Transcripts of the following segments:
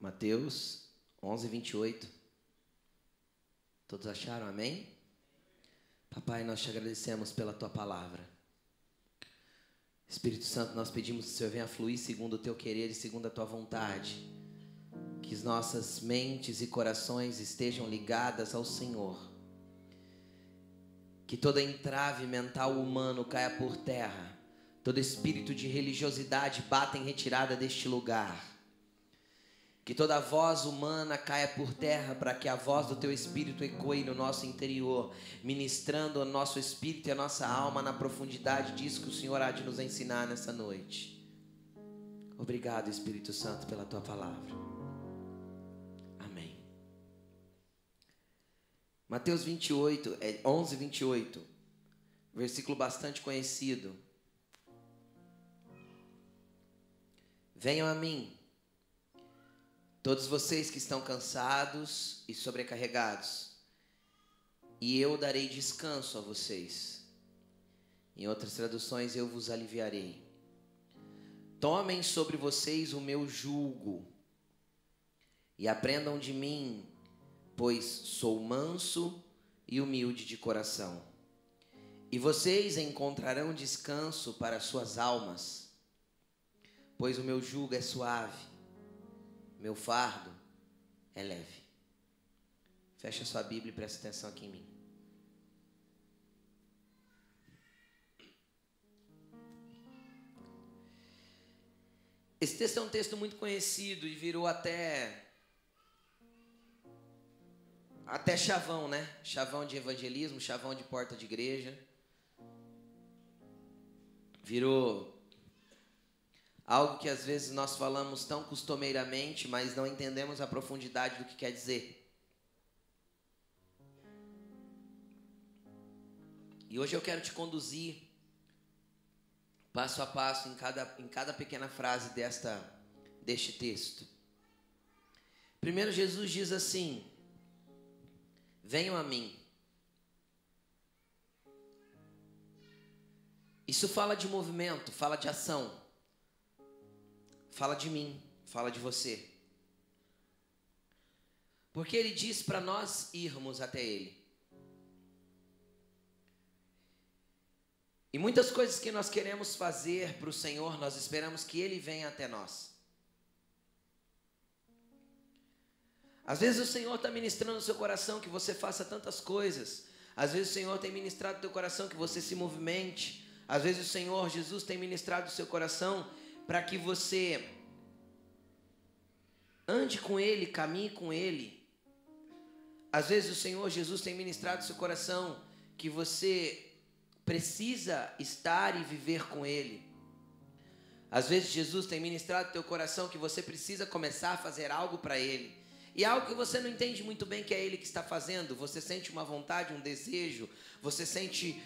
Mateus 11, 28. Todos acharam? Amém? Papai, nós te agradecemos pela tua palavra. Espírito Santo, nós pedimos que o Senhor venha fluir segundo o teu querer e segundo a tua vontade. Que as nossas mentes e corações estejam ligadas ao Senhor. Que toda entrave mental humano caia por terra. Todo espírito de religiosidade bata em retirada deste lugar. Que toda voz humana caia por terra para que a voz do teu espírito ecoe no nosso interior, ministrando o nosso espírito e a nossa alma na profundidade disso que o Senhor há de nos ensinar nessa noite. Obrigado, Espírito Santo, pela tua palavra. Amém. Mateus 28, 11, 28, versículo bastante conhecido. Venham a mim Todos vocês que estão cansados e sobrecarregados, e eu darei descanso a vocês. Em outras traduções, eu vos aliviarei. Tomem sobre vocês o meu jugo e aprendam de mim, pois sou manso e humilde de coração. E vocês encontrarão descanso para suas almas, pois o meu jugo é suave meu fardo é leve. Fecha sua Bíblia e presta atenção aqui em mim. Esse texto é um texto muito conhecido e virou até até chavão, né? Chavão de evangelismo, chavão de porta de igreja. Virou Algo que às vezes nós falamos tão costumeiramente, mas não entendemos a profundidade do que quer dizer. E hoje eu quero te conduzir passo a passo em cada, em cada pequena frase desta, deste texto. Primeiro, Jesus diz assim: Venham a mim. Isso fala de movimento, fala de ação. Fala de mim, fala de você. Porque ele diz para nós irmos até ele. E muitas coisas que nós queremos fazer para o Senhor, nós esperamos que Ele venha até nós. Às vezes o Senhor está ministrando no seu coração que você faça tantas coisas. Às vezes o Senhor tem ministrado no seu coração que você se movimente. Às vezes o Senhor Jesus tem ministrado no seu coração para que você ande com Ele, caminhe com Ele. Às vezes o Senhor Jesus tem ministrado seu coração que você precisa estar e viver com Ele. Às vezes Jesus tem ministrado teu coração que você precisa começar a fazer algo para Ele. E algo que você não entende muito bem que é Ele que está fazendo. Você sente uma vontade, um desejo, você sente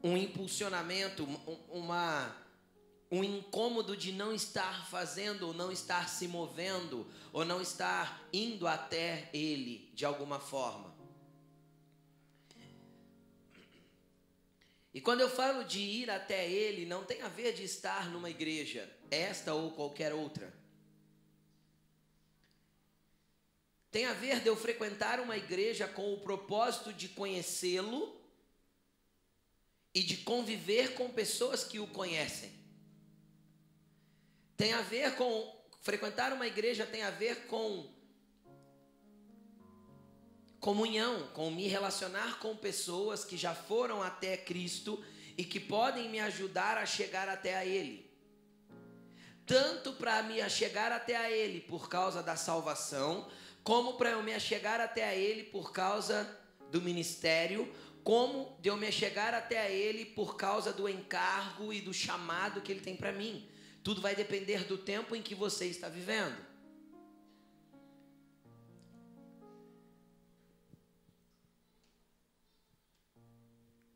um impulsionamento, uma um incômodo de não estar fazendo, ou não estar se movendo, ou não estar indo até Ele de alguma forma. E quando eu falo de ir até Ele, não tem a ver de estar numa igreja, esta ou qualquer outra. Tem a ver de eu frequentar uma igreja com o propósito de conhecê-lo e de conviver com pessoas que o conhecem. Tem a ver com frequentar uma igreja tem a ver com comunhão, com me relacionar com pessoas que já foram até Cristo e que podem me ajudar a chegar até a Ele. Tanto para me chegar até a Ele por causa da salvação, como para eu me chegar até a Ele por causa do ministério, como de eu me chegar até a Ele por causa do encargo e do chamado que Ele tem para mim. Tudo vai depender do tempo em que você está vivendo.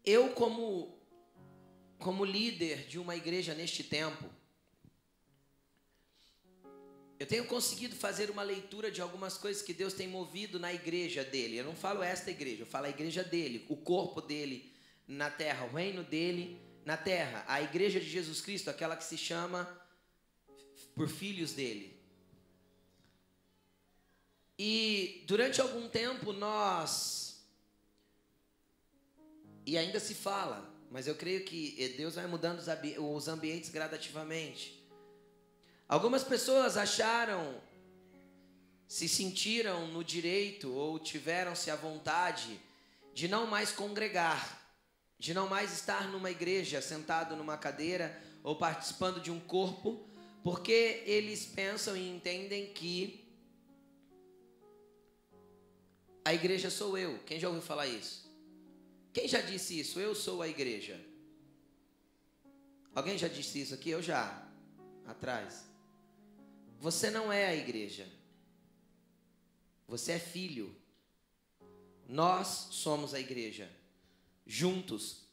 Eu como como líder de uma igreja neste tempo, eu tenho conseguido fazer uma leitura de algumas coisas que Deus tem movido na igreja dele. Eu não falo esta igreja, eu falo a igreja dele, o corpo dele na terra, o reino dele na terra. A igreja de Jesus Cristo, aquela que se chama por filhos dele. E durante algum tempo nós. E ainda se fala, mas eu creio que Deus vai mudando os ambientes gradativamente. Algumas pessoas acharam, se sentiram no direito ou tiveram-se a vontade de não mais congregar, de não mais estar numa igreja, sentado numa cadeira ou participando de um corpo, porque eles pensam e entendem que a igreja sou eu. Quem já ouviu falar isso? Quem já disse isso? Eu sou a igreja. Alguém já disse isso aqui? Eu já. Atrás. Você não é a igreja. Você é filho. Nós somos a igreja. Juntos.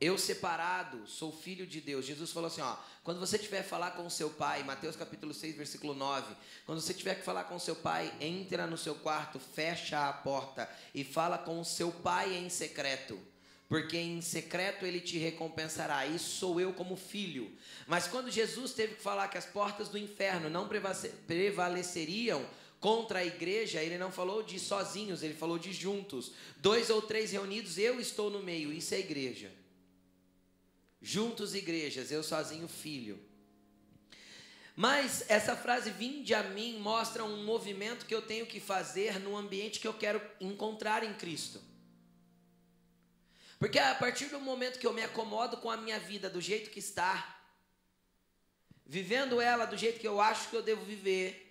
Eu separado, sou filho de Deus. Jesus falou assim, ó, quando você tiver que falar com o seu pai, Mateus capítulo 6, versículo 9, quando você tiver que falar com o seu pai, entra no seu quarto, fecha a porta e fala com o seu pai em secreto porque em secreto ele te recompensará. Isso sou eu como filho. Mas quando Jesus teve que falar que as portas do inferno não prevaleceriam contra a igreja, ele não falou de sozinhos, ele falou de juntos. Dois ou três reunidos, eu estou no meio. Isso é igreja. Juntos, igrejas, eu sozinho, filho. Mas essa frase vinde a mim mostra um movimento que eu tenho que fazer no ambiente que eu quero encontrar em Cristo. Porque a partir do momento que eu me acomodo com a minha vida do jeito que está, vivendo ela do jeito que eu acho que eu devo viver,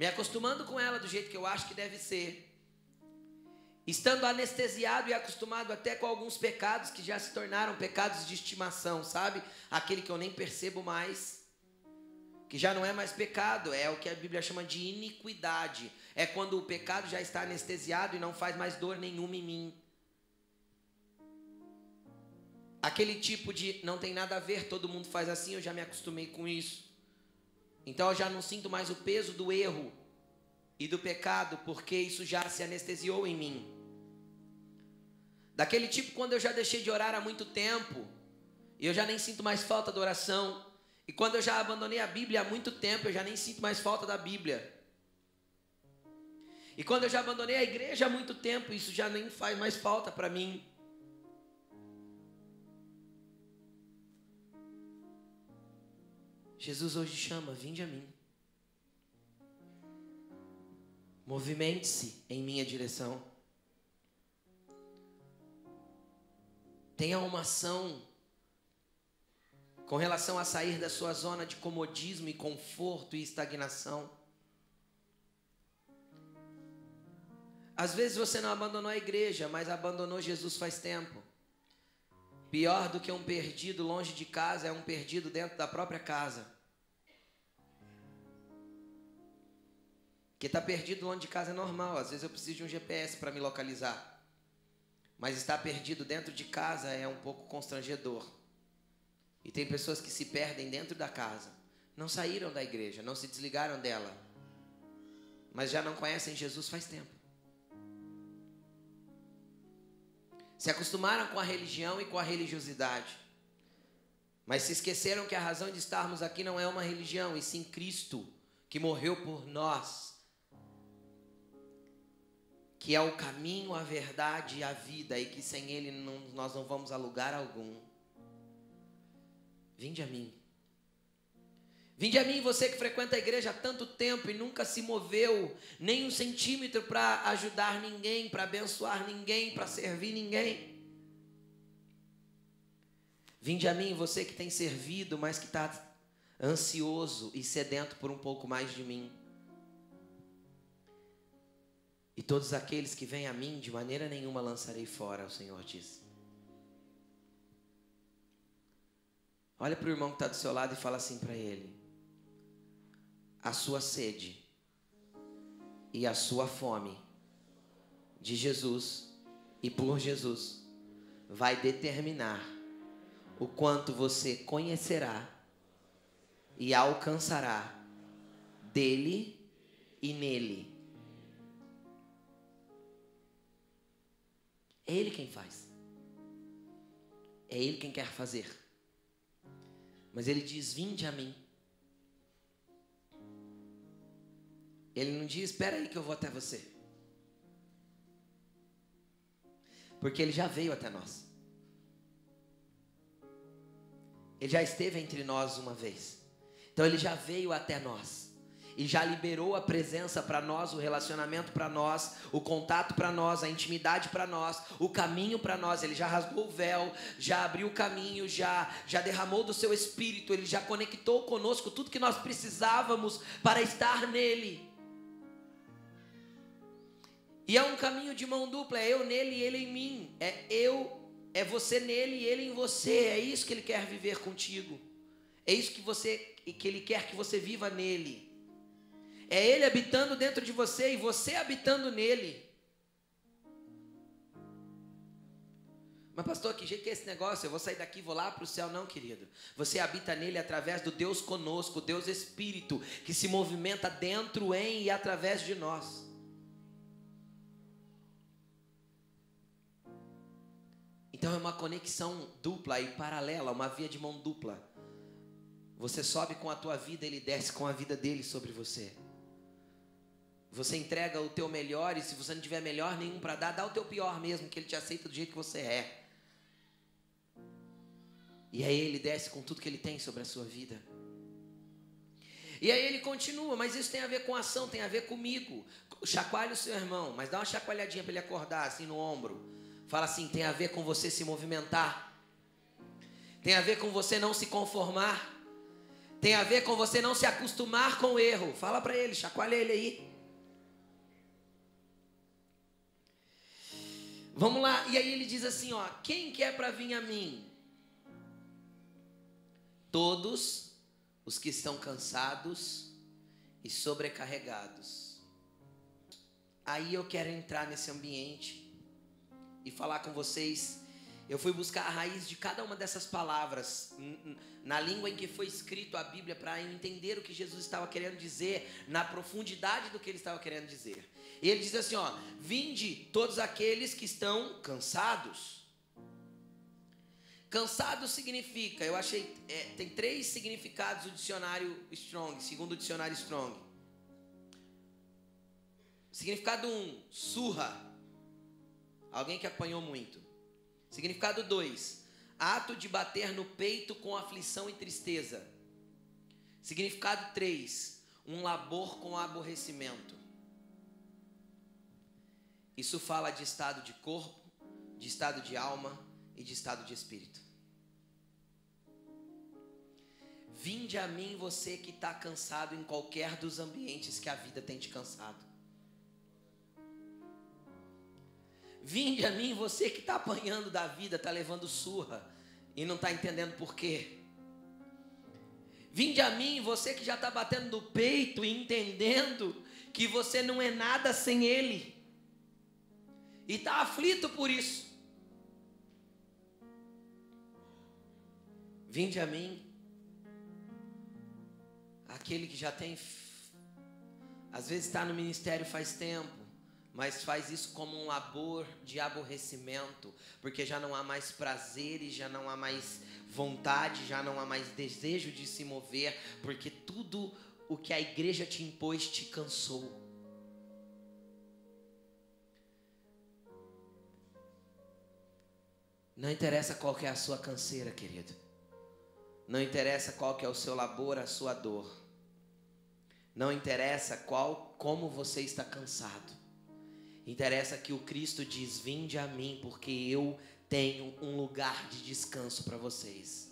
me acostumando com ela do jeito que eu acho que deve ser, estando anestesiado e acostumado até com alguns pecados que já se tornaram pecados de estimação, sabe? Aquele que eu nem percebo mais, que já não é mais pecado, é o que a Bíblia chama de iniquidade. É quando o pecado já está anestesiado e não faz mais dor nenhuma em mim. Aquele tipo de não tem nada a ver, todo mundo faz assim, eu já me acostumei com isso. Então eu já não sinto mais o peso do erro e do pecado, porque isso já se anestesiou em mim. Daquele tipo quando eu já deixei de orar há muito tempo, e eu já nem sinto mais falta da oração. E quando eu já abandonei a Bíblia há muito tempo, eu já nem sinto mais falta da Bíblia. E quando eu já abandonei a igreja há muito tempo, isso já nem faz mais falta para mim. Jesus hoje chama: vinde a mim. Movimente-se em minha direção. Tenha uma ação com relação a sair da sua zona de comodismo e conforto e estagnação. Às vezes você não abandonou a igreja, mas abandonou Jesus faz tempo. Pior do que um perdido longe de casa é um perdido dentro da própria casa. Que está perdido longe de casa é normal. Às vezes eu preciso de um GPS para me localizar. Mas estar perdido dentro de casa é um pouco constrangedor. E tem pessoas que se perdem dentro da casa. Não saíram da igreja, não se desligaram dela. Mas já não conhecem Jesus faz tempo. Se acostumaram com a religião e com a religiosidade. Mas se esqueceram que a razão de estarmos aqui não é uma religião, e sim Cristo, que morreu por nós. Que é o caminho, a verdade e a vida, e que sem Ele não, nós não vamos a lugar algum. Vinde a mim. Vinde a mim, você que frequenta a igreja há tanto tempo e nunca se moveu nem um centímetro para ajudar ninguém, para abençoar ninguém, para servir ninguém. Vinde a mim, você que tem servido, mas que está ansioso e sedento por um pouco mais de mim. E todos aqueles que vêm a mim, de maneira nenhuma lançarei fora, o Senhor diz. Olha para o irmão que está do seu lado e fala assim para ele: a sua sede e a sua fome de Jesus e por Jesus vai determinar o quanto você conhecerá e alcançará dele e nele. É ele quem faz. É ele quem quer fazer. Mas ele diz: Vinde a mim. Ele não diz, espera aí que eu vou até você. Porque ele já veio até nós. Ele já esteve entre nós uma vez. Então ele já veio até nós. E já liberou a presença para nós, o relacionamento para nós, o contato para nós, a intimidade para nós, o caminho para nós. Ele já rasgou o véu, já abriu o caminho, já, já derramou do seu espírito, ele já conectou conosco tudo que nós precisávamos para estar nele. E é um caminho de mão dupla, é eu nele e ele em mim. É eu, é você nele e ele em você. É isso que ele quer viver contigo. É isso que você que ele quer que você viva nele. É ele habitando dentro de você e você habitando nele. Mas pastor, que jeito que é esse negócio? Eu vou sair daqui vou lá para o céu? Não, querido. Você habita nele através do Deus conosco, Deus Espírito, que se movimenta dentro, em e através de nós. Então é uma conexão dupla e paralela, uma via de mão dupla. Você sobe com a tua vida, ele desce com a vida dele sobre você. Você entrega o teu melhor e se você não tiver melhor nenhum para dar, dá o teu pior mesmo, que ele te aceita do jeito que você é. E aí ele desce com tudo que ele tem sobre a sua vida. E aí ele continua, mas isso tem a ver com ação, tem a ver comigo. Chacoalhe o seu irmão, mas dá uma chacoalhadinha para ele acordar assim no ombro. Fala assim: tem a ver com você se movimentar, tem a ver com você não se conformar, tem a ver com você não se acostumar com o erro. Fala para ele, chacoalha ele aí. Vamos lá, e aí ele diz assim: ó, quem quer para vir a mim? Todos os que estão cansados e sobrecarregados. Aí eu quero entrar nesse ambiente e falar com vocês. Eu fui buscar a raiz de cada uma dessas palavras na língua em que foi escrito a Bíblia para entender o que Jesus estava querendo dizer, na profundidade do que ele estava querendo dizer. E ele diz assim, ó: "Vinde todos aqueles que estão cansados". Cansado significa, eu achei, é, tem três significados do dicionário Strong, segundo o dicionário Strong. Significado um, surra, Alguém que apanhou muito. Significado 2. Ato de bater no peito com aflição e tristeza. Significado 3. Um labor com aborrecimento. Isso fala de estado de corpo, de estado de alma e de estado de espírito. Vinde a mim você que está cansado em qualquer dos ambientes que a vida tem te cansado. Vinde a mim, você que está apanhando da vida, está levando surra e não está entendendo por quê. Vinde a mim, você que já está batendo no peito e entendendo que você não é nada sem Ele e está aflito por isso. Vinde a mim, aquele que já tem, às vezes está no ministério faz tempo, mas faz isso como um labor de aborrecimento, porque já não há mais prazer e já não há mais vontade, já não há mais desejo de se mover, porque tudo o que a igreja te impôs te cansou. Não interessa qual é a sua canseira, querido. Não interessa qual é o seu labor, a sua dor. Não interessa qual como você está cansado. Interessa que o Cristo diz: Vinde a mim, porque eu tenho um lugar de descanso para vocês.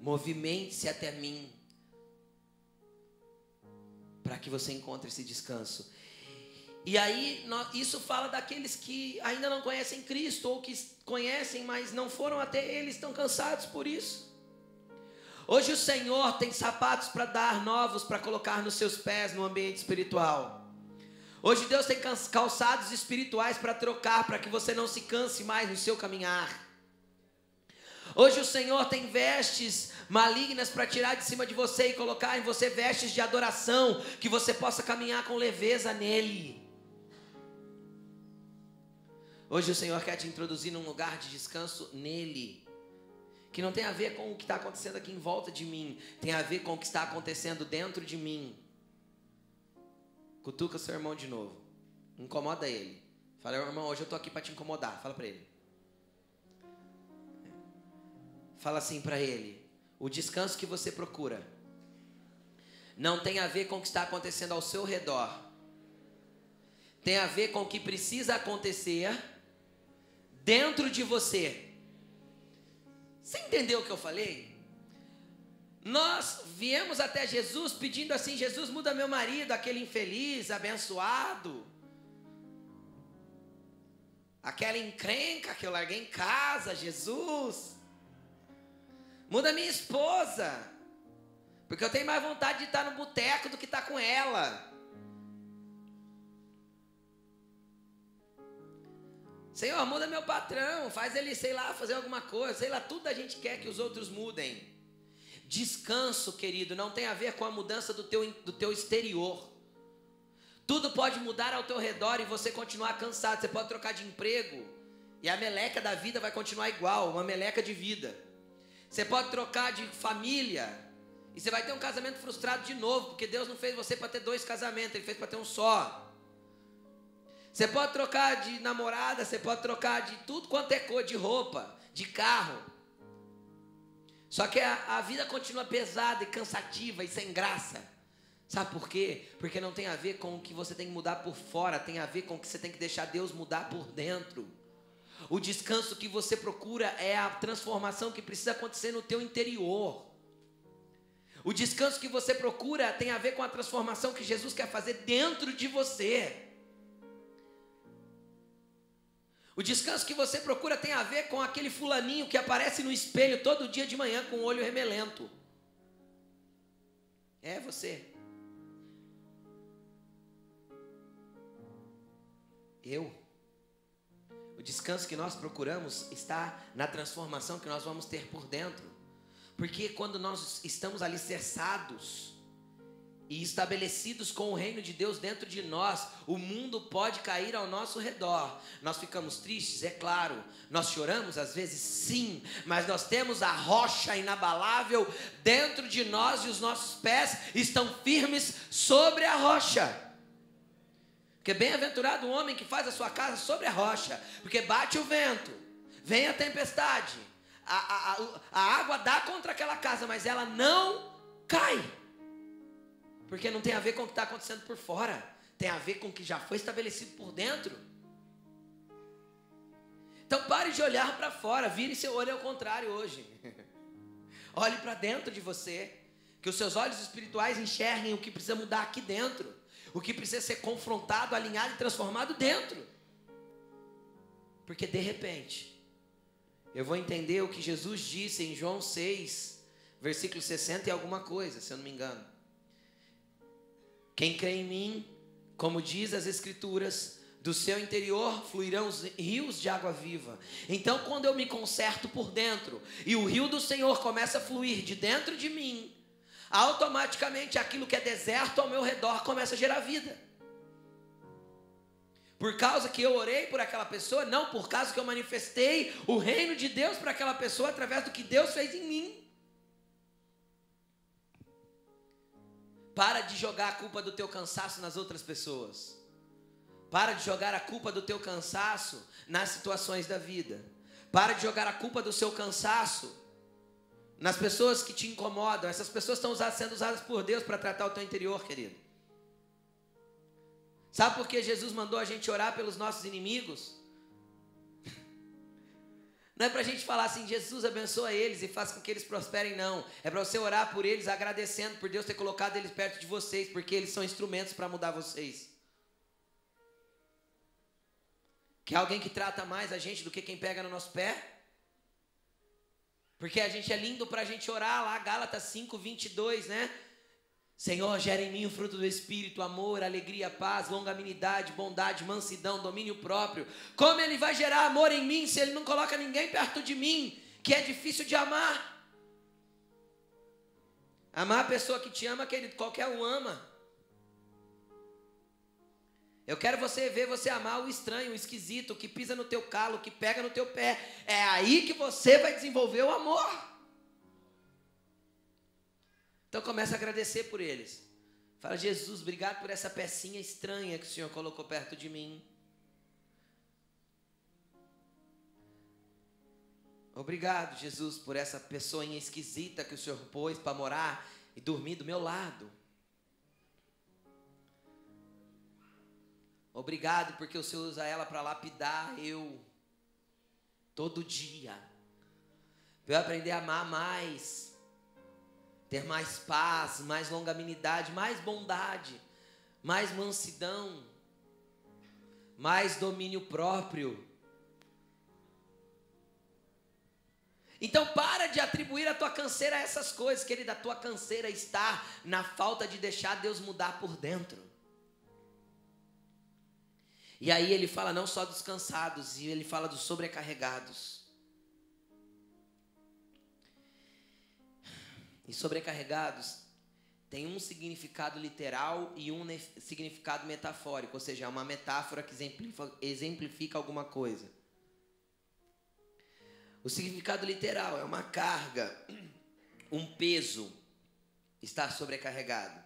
Movimente-se até mim, para que você encontre esse descanso. E aí, isso fala daqueles que ainda não conhecem Cristo, ou que conhecem, mas não foram até Ele, estão cansados por isso. Hoje o Senhor tem sapatos para dar novos, para colocar nos seus pés no ambiente espiritual. Hoje Deus tem calçados espirituais para trocar, para que você não se canse mais no seu caminhar. Hoje o Senhor tem vestes malignas para tirar de cima de você e colocar em você vestes de adoração, que você possa caminhar com leveza nele. Hoje o Senhor quer te introduzir num lugar de descanso nele, que não tem a ver com o que está acontecendo aqui em volta de mim, tem a ver com o que está acontecendo dentro de mim. Cutuca seu irmão de novo. Incomoda ele. Fala, irmão, hoje eu tô aqui para te incomodar. Fala para ele. Fala assim para ele: o descanso que você procura não tem a ver com o que está acontecendo ao seu redor. Tem a ver com o que precisa acontecer dentro de você. Você entendeu o que eu falei? Nós viemos até Jesus pedindo assim: Jesus, muda meu marido, aquele infeliz, abençoado, aquela encrenca que eu larguei em casa, Jesus, muda minha esposa, porque eu tenho mais vontade de estar no boteco do que estar com ela. Senhor, muda meu patrão, faz ele, sei lá, fazer alguma coisa, sei lá, tudo a gente quer que os outros mudem. Descanso, querido, não tem a ver com a mudança do teu, do teu exterior. Tudo pode mudar ao teu redor e você continuar cansado. Você pode trocar de emprego e a meleca da vida vai continuar igual, uma meleca de vida. Você pode trocar de família e você vai ter um casamento frustrado de novo, porque Deus não fez você para ter dois casamentos, Ele fez para ter um só. Você pode trocar de namorada, você pode trocar de tudo quanto é cor, de roupa, de carro. Só que a, a vida continua pesada e cansativa e sem graça. Sabe por quê? Porque não tem a ver com o que você tem que mudar por fora, tem a ver com o que você tem que deixar Deus mudar por dentro. O descanso que você procura é a transformação que precisa acontecer no teu interior. O descanso que você procura tem a ver com a transformação que Jesus quer fazer dentro de você. O descanso que você procura tem a ver com aquele fulaninho que aparece no espelho todo dia de manhã com o olho remelento. É você. Eu. O descanso que nós procuramos está na transformação que nós vamos ter por dentro. Porque quando nós estamos alicerçados e estabelecidos com o reino de Deus dentro de nós, o mundo pode cair ao nosso redor. Nós ficamos tristes, é claro. Nós choramos às vezes, sim, mas nós temos a rocha inabalável dentro de nós e os nossos pés estão firmes sobre a rocha. Porque bem-aventurado o homem que faz a sua casa sobre a rocha, porque bate o vento, vem a tempestade, a, a, a, a água dá contra aquela casa, mas ela não cai. Porque não tem a ver com o que está acontecendo por fora, tem a ver com o que já foi estabelecido por dentro. Então pare de olhar para fora, vire seu olho ao contrário hoje. Olhe para dentro de você, que os seus olhos espirituais enxerguem o que precisa mudar aqui dentro, o que precisa ser confrontado, alinhado e transformado dentro. Porque de repente, eu vou entender o que Jesus disse em João 6, versículo 60 e alguma coisa, se eu não me engano. Quem crê em mim, como diz as Escrituras, do seu interior fluirão rios de água viva. Então, quando eu me conserto por dentro e o rio do Senhor começa a fluir de dentro de mim, automaticamente aquilo que é deserto ao meu redor começa a gerar vida. Por causa que eu orei por aquela pessoa, não por causa que eu manifestei o reino de Deus para aquela pessoa através do que Deus fez em mim. Para de jogar a culpa do teu cansaço nas outras pessoas. Para de jogar a culpa do teu cansaço nas situações da vida. Para de jogar a culpa do seu cansaço nas pessoas que te incomodam. Essas pessoas estão sendo usadas por Deus para tratar o teu interior, querido. Sabe por que Jesus mandou a gente orar pelos nossos inimigos? Não é para a gente falar assim, Jesus abençoa eles e faça com que eles prosperem, não. É para você orar por eles, agradecendo por Deus ter colocado eles perto de vocês, porque eles são instrumentos para mudar vocês. Que alguém que trata mais a gente do que quem pega no nosso pé? Porque a gente é lindo para a gente orar lá, Gálatas 5, 22, né? Senhor, gera em mim o fruto do Espírito, amor, alegria, paz, longanimidade, bondade, mansidão, domínio próprio. Como Ele vai gerar amor em mim se Ele não coloca ninguém perto de mim, que é difícil de amar? Amar a pessoa que te ama, querido, qualquer um ama. Eu quero você ver você amar o estranho, o esquisito, o que pisa no teu calo, o que pega no teu pé. É aí que você vai desenvolver o amor. Então comece a agradecer por eles. Fala, Jesus, obrigado por essa pecinha estranha que o Senhor colocou perto de mim. Obrigado, Jesus, por essa pessoinha esquisita que o Senhor pôs para morar e dormir do meu lado. Obrigado porque o Senhor usa ela para lapidar eu todo dia. Para eu aprender a amar mais, ter mais paz, mais longanimidade, mais bondade, mais mansidão, mais domínio próprio. Então para de atribuir a tua canseira a essas coisas, querida. A tua canseira está na falta de deixar Deus mudar por dentro. E aí ele fala não só dos cansados, e ele fala dos sobrecarregados. E sobrecarregados tem um significado literal e um significado metafórico, ou seja, é uma metáfora que exemplifica, alguma coisa. O significado literal é uma carga, um peso, estar sobrecarregado.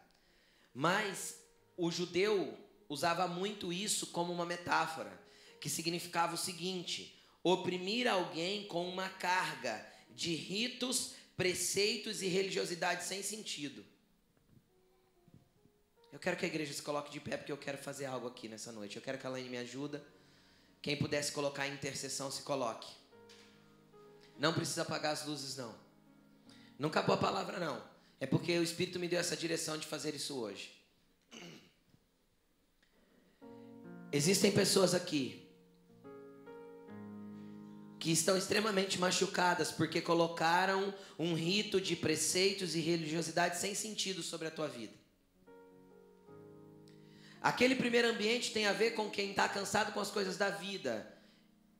Mas o judeu usava muito isso como uma metáfora, que significava o seguinte: oprimir alguém com uma carga de ritos, preceitos e religiosidade sem sentido. Eu quero que a igreja se coloque de pé porque eu quero fazer algo aqui nessa noite. Eu quero que a Laine me ajude. Quem pudesse colocar em intercessão, se coloque. Não precisa apagar as luzes, não. Não acabou a palavra, não. É porque o Espírito me deu essa direção de fazer isso hoje. Existem pessoas aqui que estão extremamente machucadas porque colocaram um rito de preceitos e religiosidade sem sentido sobre a tua vida. Aquele primeiro ambiente tem a ver com quem está cansado com as coisas da vida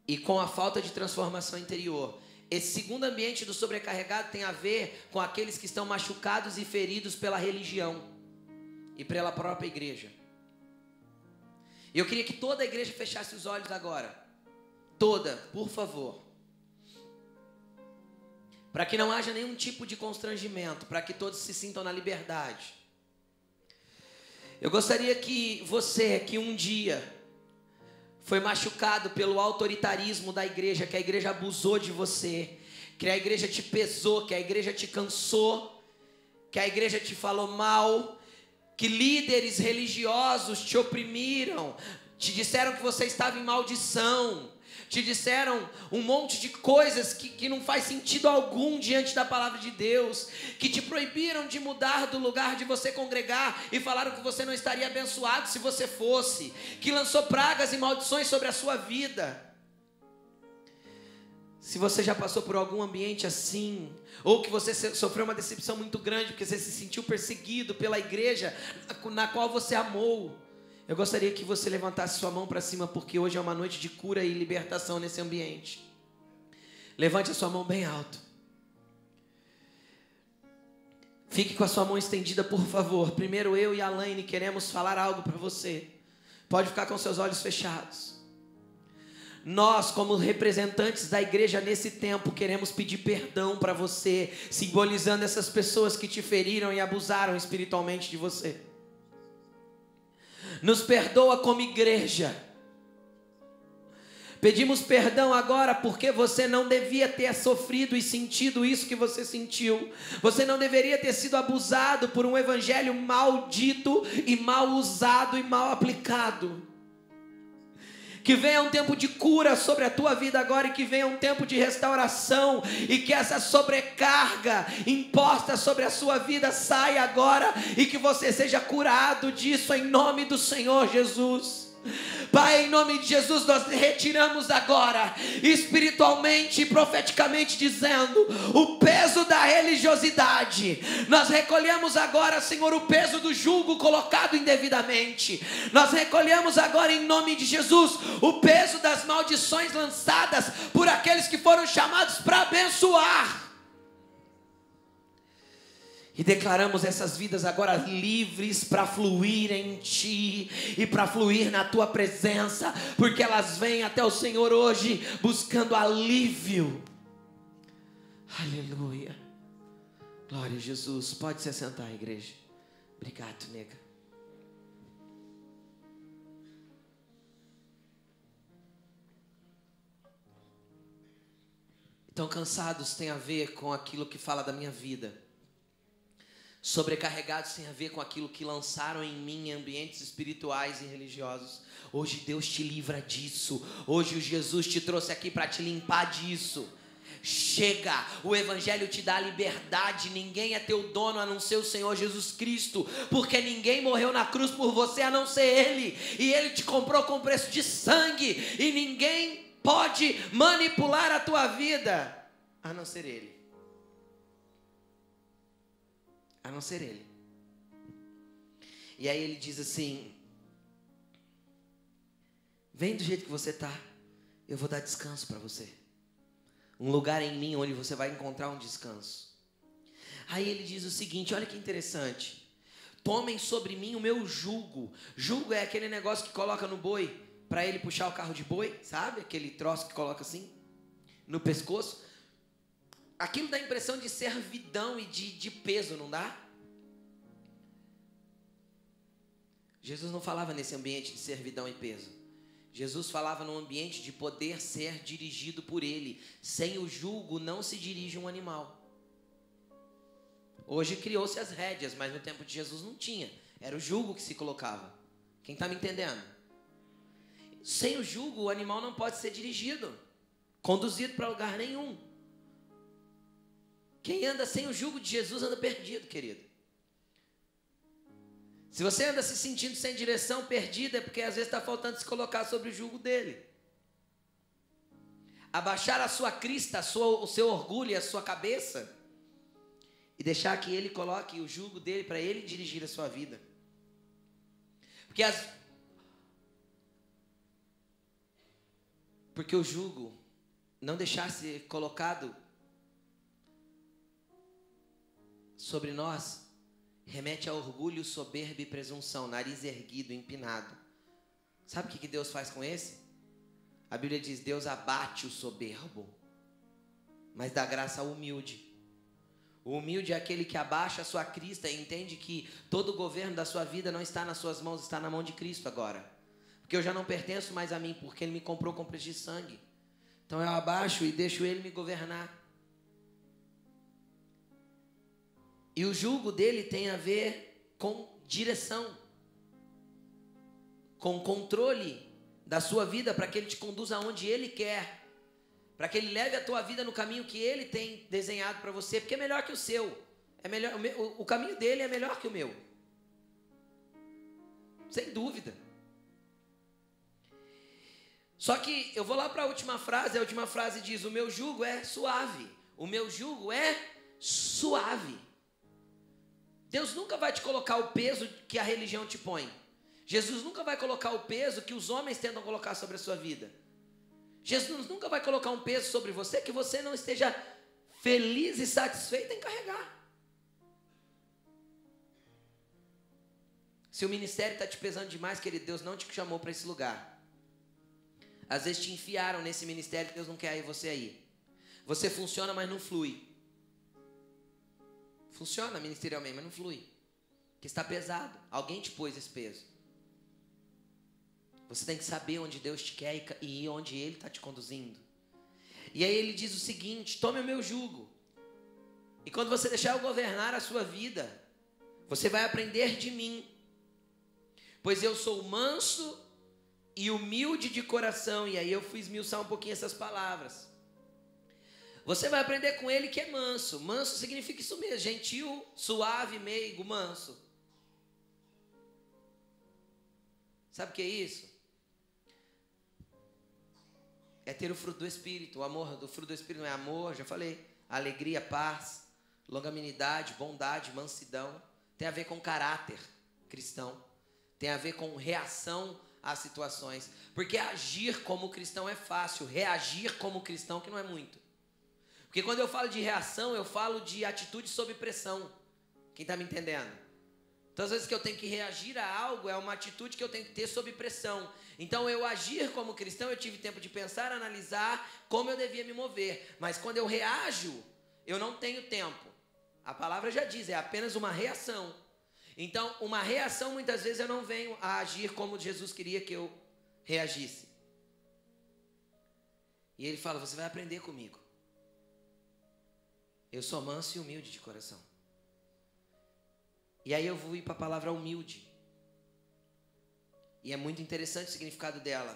e com a falta de transformação interior. Esse segundo ambiente do sobrecarregado tem a ver com aqueles que estão machucados e feridos pela religião e pela própria igreja. E eu queria que toda a igreja fechasse os olhos agora. Toda, por favor. Para que não haja nenhum tipo de constrangimento, para que todos se sintam na liberdade. Eu gostaria que você, que um dia foi machucado pelo autoritarismo da igreja, que a igreja abusou de você, que a igreja te pesou, que a igreja te cansou, que a igreja te falou mal, que líderes religiosos te oprimiram, te disseram que você estava em maldição, te disseram um monte de coisas que, que não faz sentido algum diante da palavra de Deus, que te proibiram de mudar do lugar de você congregar e falaram que você não estaria abençoado se você fosse, que lançou pragas e maldições sobre a sua vida. Se você já passou por algum ambiente assim, ou que você sofreu uma decepção muito grande porque você se sentiu perseguido pela igreja na qual você amou, eu gostaria que você levantasse sua mão para cima, porque hoje é uma noite de cura e libertação nesse ambiente. Levante a sua mão bem alto. Fique com a sua mão estendida, por favor. Primeiro eu e a Laine queremos falar algo para você. Pode ficar com seus olhos fechados. Nós, como representantes da igreja nesse tempo, queremos pedir perdão para você, simbolizando essas pessoas que te feriram e abusaram espiritualmente de você nos perdoa como igreja. Pedimos perdão agora porque você não devia ter sofrido e sentido isso que você sentiu. Você não deveria ter sido abusado por um evangelho maldito e mal usado e mal aplicado. Que venha um tempo de cura sobre a tua vida agora e que venha um tempo de restauração e que essa sobrecarga imposta sobre a sua vida saia agora e que você seja curado disso em nome do Senhor Jesus. Pai, em nome de Jesus, nós retiramos agora, espiritualmente e profeticamente dizendo, o peso da religiosidade. Nós recolhemos agora, Senhor, o peso do julgo colocado indevidamente. Nós recolhemos agora, em nome de Jesus, o peso das maldições lançadas por aqueles que foram chamados para abençoar. E declaramos essas vidas agora livres para fluir em Ti e para fluir na Tua presença, porque elas vêm até o Senhor hoje buscando alívio. Aleluia. Glória a Jesus. Pode se assentar, igreja. Obrigado, nega. Então, cansados tem a ver com aquilo que fala da minha vida. Sobrecarregados tem a ver com aquilo que lançaram em mim em ambientes espirituais e religiosos. Hoje Deus te livra disso. Hoje o Jesus te trouxe aqui para te limpar disso. Chega, o Evangelho te dá liberdade. Ninguém é teu dono a não ser o Senhor Jesus Cristo, porque ninguém morreu na cruz por você a não ser Ele, e Ele te comprou com preço de sangue, e ninguém pode manipular a tua vida a não ser Ele. A não ser Ele. E aí ele diz assim: Vem do jeito que você está, eu vou dar descanso para você. Um lugar em mim onde você vai encontrar um descanso. Aí ele diz o seguinte: olha que interessante. Tomem sobre mim o meu jugo. Jugo é aquele negócio que coloca no boi para ele puxar o carro de boi, sabe? Aquele troço que coloca assim no pescoço. Aquilo dá a impressão de servidão e de, de peso, não dá? Jesus não falava nesse ambiente de servidão e peso. Jesus falava num ambiente de poder ser dirigido por ele. Sem o julgo não se dirige um animal. Hoje criou-se as rédeas, mas no tempo de Jesus não tinha. Era o julgo que se colocava. Quem está me entendendo? Sem o jugo, o animal não pode ser dirigido, conduzido para lugar nenhum. Quem anda sem o jugo de Jesus anda perdido, querido. Se você anda se sentindo sem direção, perdido, é porque às vezes está faltando se colocar sobre o jugo dele. Abaixar a sua crista, a sua, o seu orgulho e a sua cabeça, e deixar que ele coloque o jugo dele para ele dirigir a sua vida. Porque as, Porque o jugo não deixar ser colocado sobre nós remete a orgulho, soberba e presunção, nariz erguido, empinado. Sabe o que Deus faz com esse? A Bíblia diz: Deus abate o soberbo, mas dá graça ao humilde. O humilde é aquele que abaixa a sua crista e entende que todo o governo da sua vida não está nas suas mãos, está na mão de Cristo agora. Porque eu já não pertenço mais a mim, porque Ele me comprou com preço de sangue. Então eu abaixo e deixo Ele me governar. E o julgo dele tem a ver com direção, com controle da sua vida para que ele te conduza aonde ele quer, para que ele leve a tua vida no caminho que ele tem desenhado para você, porque é melhor que o seu. É melhor, o, o caminho dele é melhor que o meu. Sem dúvida. Só que eu vou lá para a última frase, a última frase diz: O meu jugo é suave. O meu jugo é suave. Deus nunca vai te colocar o peso que a religião te põe. Jesus nunca vai colocar o peso que os homens tentam colocar sobre a sua vida. Jesus nunca vai colocar um peso sobre você que você não esteja feliz e satisfeito em carregar. Se o ministério está te pesando demais, querido, Deus não te chamou para esse lugar. Às vezes te enfiaram nesse ministério que Deus não quer aí você aí. Você funciona, mas não flui. Funciona ministerialmente, mas não flui. Porque está pesado. Alguém te pôs esse peso. Você tem que saber onde Deus te quer e onde Ele está te conduzindo. E aí ele diz o seguinte: tome o meu jugo. E quando você deixar eu governar a sua vida, você vai aprender de mim. Pois eu sou manso e humilde de coração. E aí eu fui esmiuçar um pouquinho essas palavras. Você vai aprender com ele que é manso. Manso significa isso mesmo: gentil, suave, meigo, manso. Sabe o que é isso? É ter o fruto do Espírito. O amor do fruto do Espírito não é amor, já falei. Alegria, paz, longanimidade, bondade, mansidão. Tem a ver com caráter cristão. Tem a ver com reação às situações. Porque agir como cristão é fácil, reagir como cristão que não é muito. Porque quando eu falo de reação, eu falo de atitude sob pressão. Quem está me entendendo? Então, às vezes que eu tenho que reagir a algo, é uma atitude que eu tenho que ter sob pressão. Então, eu agir como cristão, eu tive tempo de pensar, analisar como eu devia me mover. Mas quando eu reajo, eu não tenho tempo. A palavra já diz, é apenas uma reação. Então, uma reação, muitas vezes eu não venho a agir como Jesus queria que eu reagisse. E ele fala: Você vai aprender comigo. Eu sou manso e humilde de coração. E aí eu vou ir para a palavra humilde. E é muito interessante o significado dela.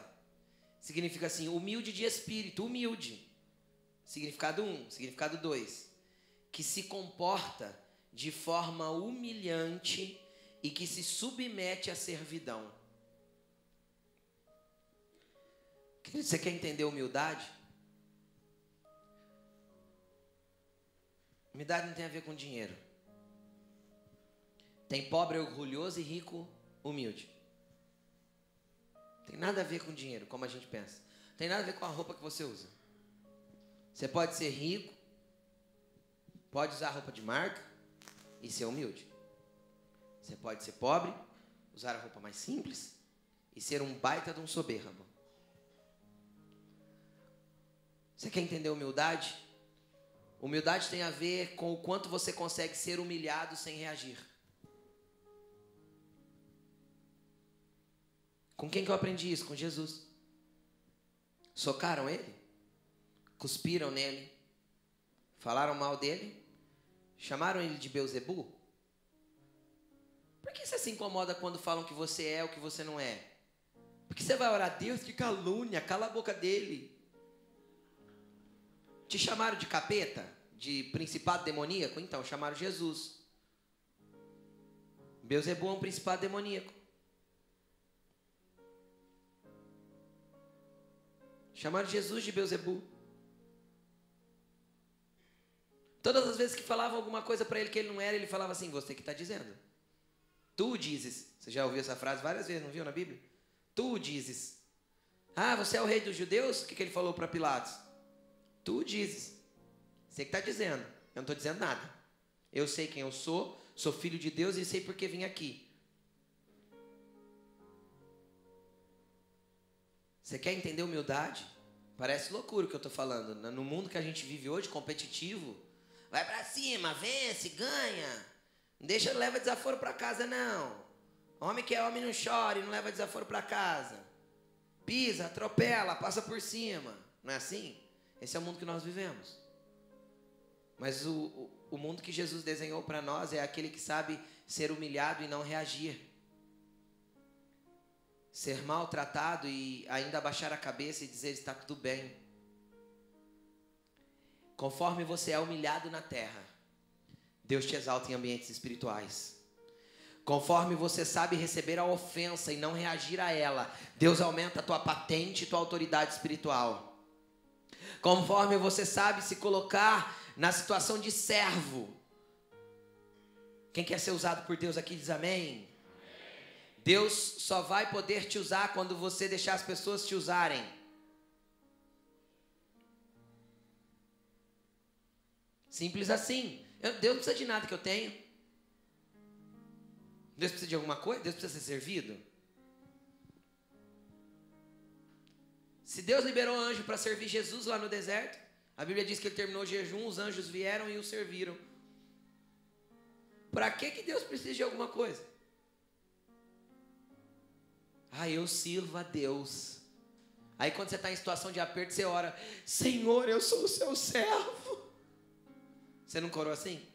Significa assim, humilde de espírito, humilde. Significado 1, um, significado 2. Que se comporta de forma humilhante e que se submete à servidão. Você quer entender humildade? Humildade não tem a ver com dinheiro. Tem pobre orgulhoso e rico humilde. Tem nada a ver com dinheiro, como a gente pensa. Tem nada a ver com a roupa que você usa. Você pode ser rico, pode usar roupa de marca e ser humilde. Você pode ser pobre, usar a roupa mais simples e ser um baita de um soberbo. Você quer entender humildade? Humildade tem a ver com o quanto você consegue ser humilhado sem reagir. Com quem que eu aprendi isso? Com Jesus. Socaram ele? Cuspiram nele? Falaram mal dele? Chamaram ele de Beuzebu? Por que você se incomoda quando falam que você é o que você não é? Porque você vai orar, Deus, que calúnia, cala a boca dele. Te chamaram de capeta? De principado demoníaco? Então, chamaram Jesus. Beuzebu é um principado demoníaco. Chamaram Jesus de Beuzebu. Todas as vezes que falavam alguma coisa para ele que ele não era, ele falava assim: Você que está dizendo. Tu dizes. Você já ouviu essa frase várias vezes, não viu na Bíblia? Tu dizes. Ah, você é o rei dos judeus? O que, que ele falou para Pilatos? Tu dizes. Você que está dizendo. Eu não estou dizendo nada. Eu sei quem eu sou, sou filho de Deus e sei por que vim aqui. Você quer entender humildade? Parece loucura o que eu estou falando. No mundo que a gente vive hoje, competitivo, vai para cima, vence, ganha. Não deixa, leva desaforo para casa, não. Homem que é homem não chora e não leva desaforo para casa. Pisa, atropela, passa por cima. Não é assim? Esse é o mundo que nós vivemos. Mas o, o, o mundo que Jesus desenhou para nós é aquele que sabe ser humilhado e não reagir ser maltratado e ainda abaixar a cabeça e dizer está tudo bem. Conforme você é humilhado na terra, Deus te exalta em ambientes espirituais. Conforme você sabe receber a ofensa e não reagir a ela, Deus aumenta a tua patente e tua autoridade espiritual. Conforme você sabe se colocar na situação de servo. Quem quer ser usado por Deus aqui diz amém. Deus só vai poder te usar quando você deixar as pessoas te usarem. Simples assim. Deus não precisa de nada que eu tenho. Deus precisa de alguma coisa? Deus precisa ser servido? Se Deus liberou anjo para servir Jesus lá no deserto, a Bíblia diz que ele terminou o jejum, os anjos vieram e o serviram. Para que, que Deus precisa de alguma coisa? Ah, eu sirvo a Deus. Aí quando você está em situação de aperto, você ora, Senhor, eu sou o seu servo. Você não corou assim?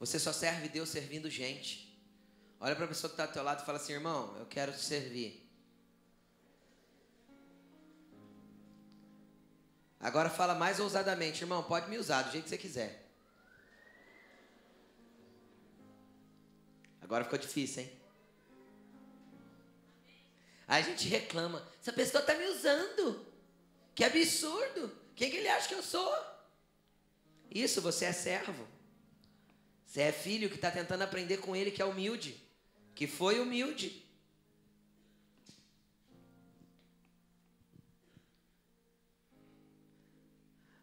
Você só serve Deus servindo gente. Olha para a pessoa que está do teu lado e fala assim, irmão, eu quero te servir. Agora fala mais ousadamente, irmão, pode me usar do jeito que você quiser. Agora ficou difícil, hein? Aí a gente reclama. Essa pessoa está me usando. Que absurdo. Quem que ele acha que eu sou? Isso, você é servo. Você é filho que está tentando aprender com ele que é humilde. Que foi humilde.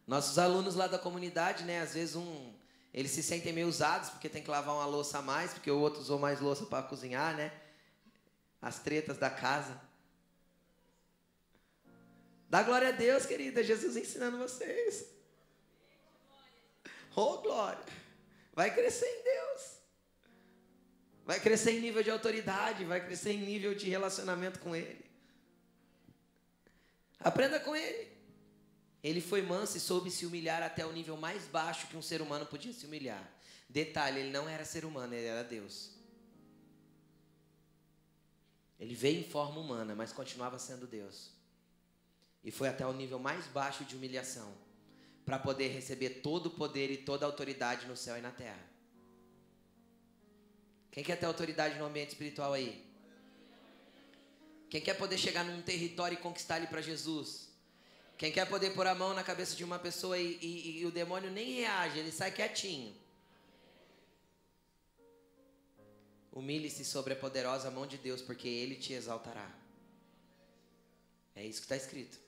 Nossos alunos lá da comunidade, né? Às vezes um eles se sentem meio usados porque tem que lavar uma louça a mais, porque o outro usou mais louça para cozinhar, né? As tretas da casa. Dá glória a Deus, querida. Jesus ensinando vocês. Oh, glória. Vai crescer em Deus. Vai crescer em nível de autoridade, vai crescer em nível de relacionamento com Ele. Aprenda com Ele. Ele foi manso e soube se humilhar até o nível mais baixo que um ser humano podia se humilhar. Detalhe, ele não era ser humano, ele era Deus. Ele veio em forma humana, mas continuava sendo Deus. E foi até o nível mais baixo de humilhação para poder receber todo o poder e toda a autoridade no céu e na terra. Quem quer ter autoridade no ambiente espiritual aí? Quem quer poder chegar num território e conquistar ele para Jesus? Quem quer poder pôr a mão na cabeça de uma pessoa e, e, e o demônio nem reage, ele sai quietinho. Humilhe-se sobre a poderosa mão de Deus, porque Ele te exaltará. É isso que está escrito.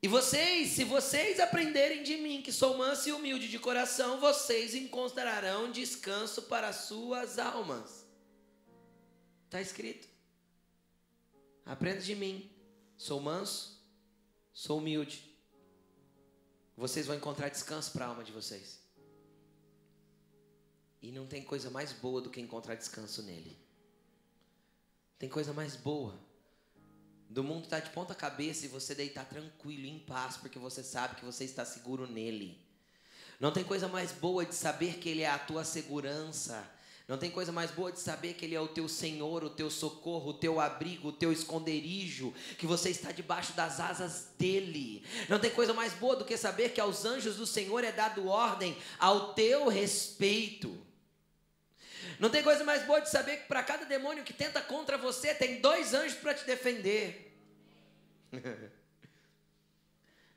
E vocês, se vocês aprenderem de mim, que sou manso e humilde de coração, vocês encontrarão descanso para suas almas. Está escrito. Aprenda de mim. Sou manso, sou humilde. Vocês vão encontrar descanso para a alma de vocês. E não tem coisa mais boa do que encontrar descanso nele. Tem coisa mais boa do mundo estar tá de ponta cabeça e você deitar tranquilo, em paz, porque você sabe que você está seguro nele. Não tem coisa mais boa de saber que ele é a tua segurança. Não tem coisa mais boa de saber que Ele é o teu Senhor, o teu socorro, o teu abrigo, o teu esconderijo, que você está debaixo das asas dEle. Não tem coisa mais boa do que saber que aos anjos do Senhor é dado ordem ao teu respeito. Não tem coisa mais boa de saber que para cada demônio que tenta contra você, tem dois anjos para te defender.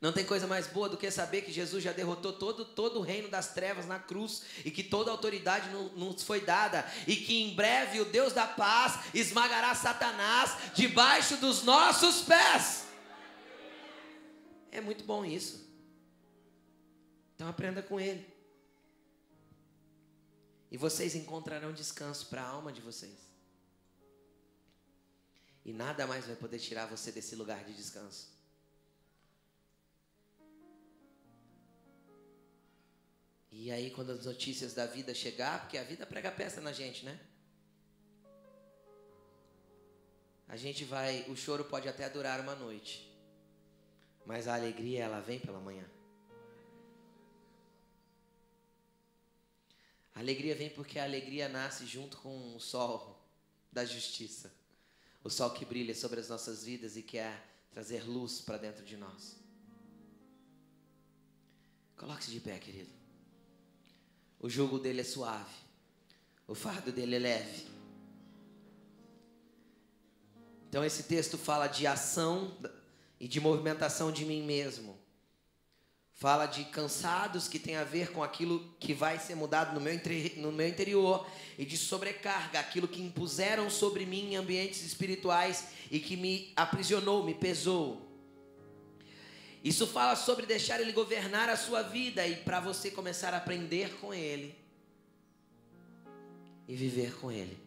Não tem coisa mais boa do que saber que Jesus já derrotou todo, todo o reino das trevas na cruz e que toda autoridade nos foi dada e que em breve o Deus da paz esmagará Satanás debaixo dos nossos pés. É muito bom isso. Então aprenda com ele. E vocês encontrarão descanso para a alma de vocês. E nada mais vai poder tirar você desse lugar de descanso. E aí, quando as notícias da vida chegar, porque a vida prega peça na gente, né? A gente vai, o choro pode até durar uma noite, mas a alegria ela vem pela manhã. A alegria vem porque a alegria nasce junto com o sol da justiça. O sol que brilha sobre as nossas vidas e quer trazer luz para dentro de nós. Coloque-se de pé, querido. O jugo dele é suave. O fardo dele é leve. Então esse texto fala de ação e de movimentação de mim mesmo. Fala de cansados que tem a ver com aquilo que vai ser mudado no meu, no meu interior. E de sobrecarga, aquilo que impuseram sobre mim em ambientes espirituais e que me aprisionou, me pesou. Isso fala sobre deixar Ele governar a sua vida e para você começar a aprender com Ele e viver com Ele.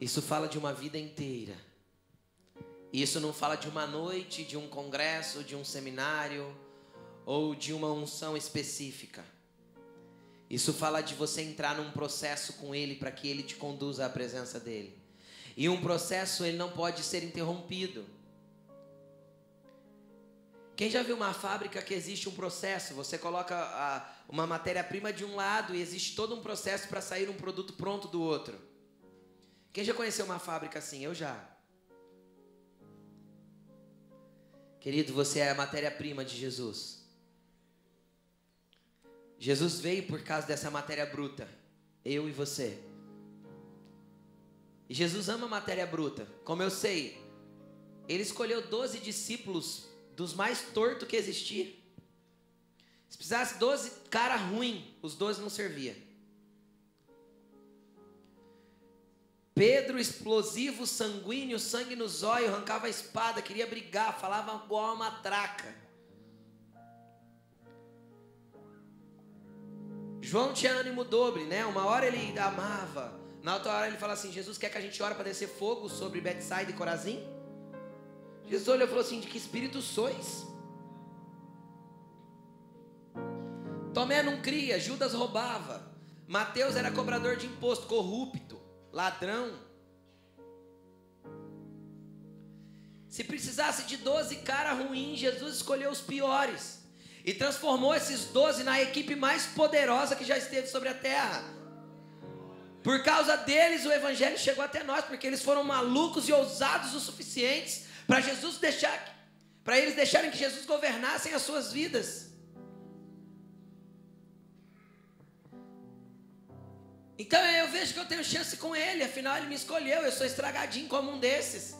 Isso fala de uma vida inteira isso não fala de uma noite, de um congresso, de um seminário ou de uma unção específica. Isso fala de você entrar num processo com Ele para que Ele te conduza à presença dEle. E um processo ele não pode ser interrompido. Quem já viu uma fábrica que existe um processo? Você coloca a, uma matéria-prima de um lado e existe todo um processo para sair um produto pronto do outro. Quem já conheceu uma fábrica assim? Eu já. Querido, você é a matéria-prima de Jesus. Jesus veio por causa dessa matéria bruta, eu e você. E Jesus ama matéria bruta, como eu sei. Ele escolheu 12 discípulos dos mais tortos que existia. Se precisasse 12 cara ruim, os 12 não servia. Pedro, explosivo, sanguíneo, sangue nos olhos, arrancava a espada, queria brigar, falava igual uma matraca. João tinha ânimo dobre, né? Uma hora ele amava, na outra hora ele fala assim: Jesus quer que a gente ore para descer fogo sobre Betsaida e Corazim? Jesus olhou e falou assim: De que espírito sois? Tomé não cria, Judas roubava, Mateus era cobrador de imposto, corrupto ladrão. Se precisasse de 12 caras ruins, Jesus escolheu os piores. E transformou esses 12 na equipe mais poderosa que já esteve sobre a terra. Por causa deles, o evangelho chegou até nós, porque eles foram malucos e ousados o suficientes para Jesus deixar, para eles deixarem que Jesus governassem as suas vidas. Então eu vejo que eu tenho chance com ele, afinal ele me escolheu, eu sou estragadinho como um desses.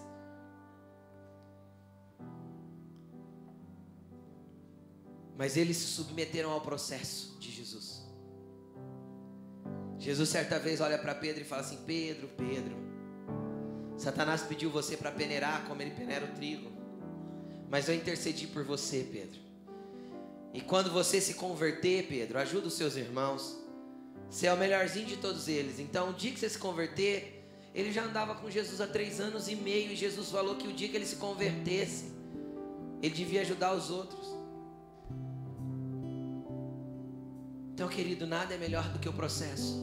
Mas eles se submeteram ao processo de Jesus. Jesus certa vez olha para Pedro e fala assim: Pedro, Pedro, Satanás pediu você para peneirar como ele peneira o trigo, mas eu intercedi por você, Pedro. E quando você se converter, Pedro, ajuda os seus irmãos. Você é o melhorzinho de todos eles. Então, o dia que você se converter, ele já andava com Jesus há três anos e meio. E Jesus falou que o dia que ele se convertesse, ele devia ajudar os outros. Então, querido, nada é melhor do que o processo.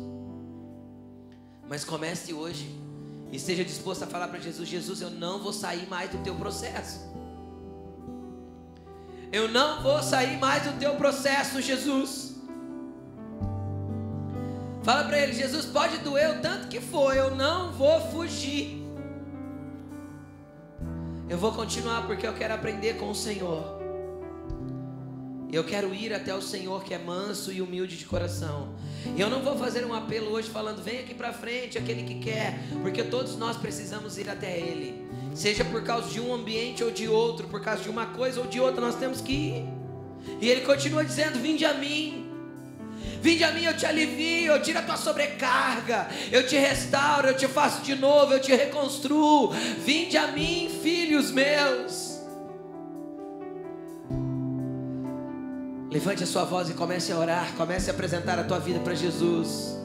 Mas comece hoje e esteja disposto a falar para Jesus: Jesus, eu não vou sair mais do teu processo. Eu não vou sair mais do teu processo, Jesus. Fala para ele: Jesus, pode doer o tanto que for, eu não vou fugir. Eu vou continuar porque eu quero aprender com o Senhor. Eu quero ir até o Senhor que é manso e humilde de coração. E eu não vou fazer um apelo hoje falando, vem aqui para frente, aquele que quer, porque todos nós precisamos ir até Ele. Seja por causa de um ambiente ou de outro, por causa de uma coisa ou de outra, nós temos que ir. E Ele continua dizendo: Vinde a mim. Vinde a mim, eu te alivio, eu tiro a tua sobrecarga, eu te restauro, eu te faço de novo, eu te reconstruo. Vinde a mim, filhos meus. Levante a sua voz e comece a orar, comece a apresentar a tua vida para Jesus.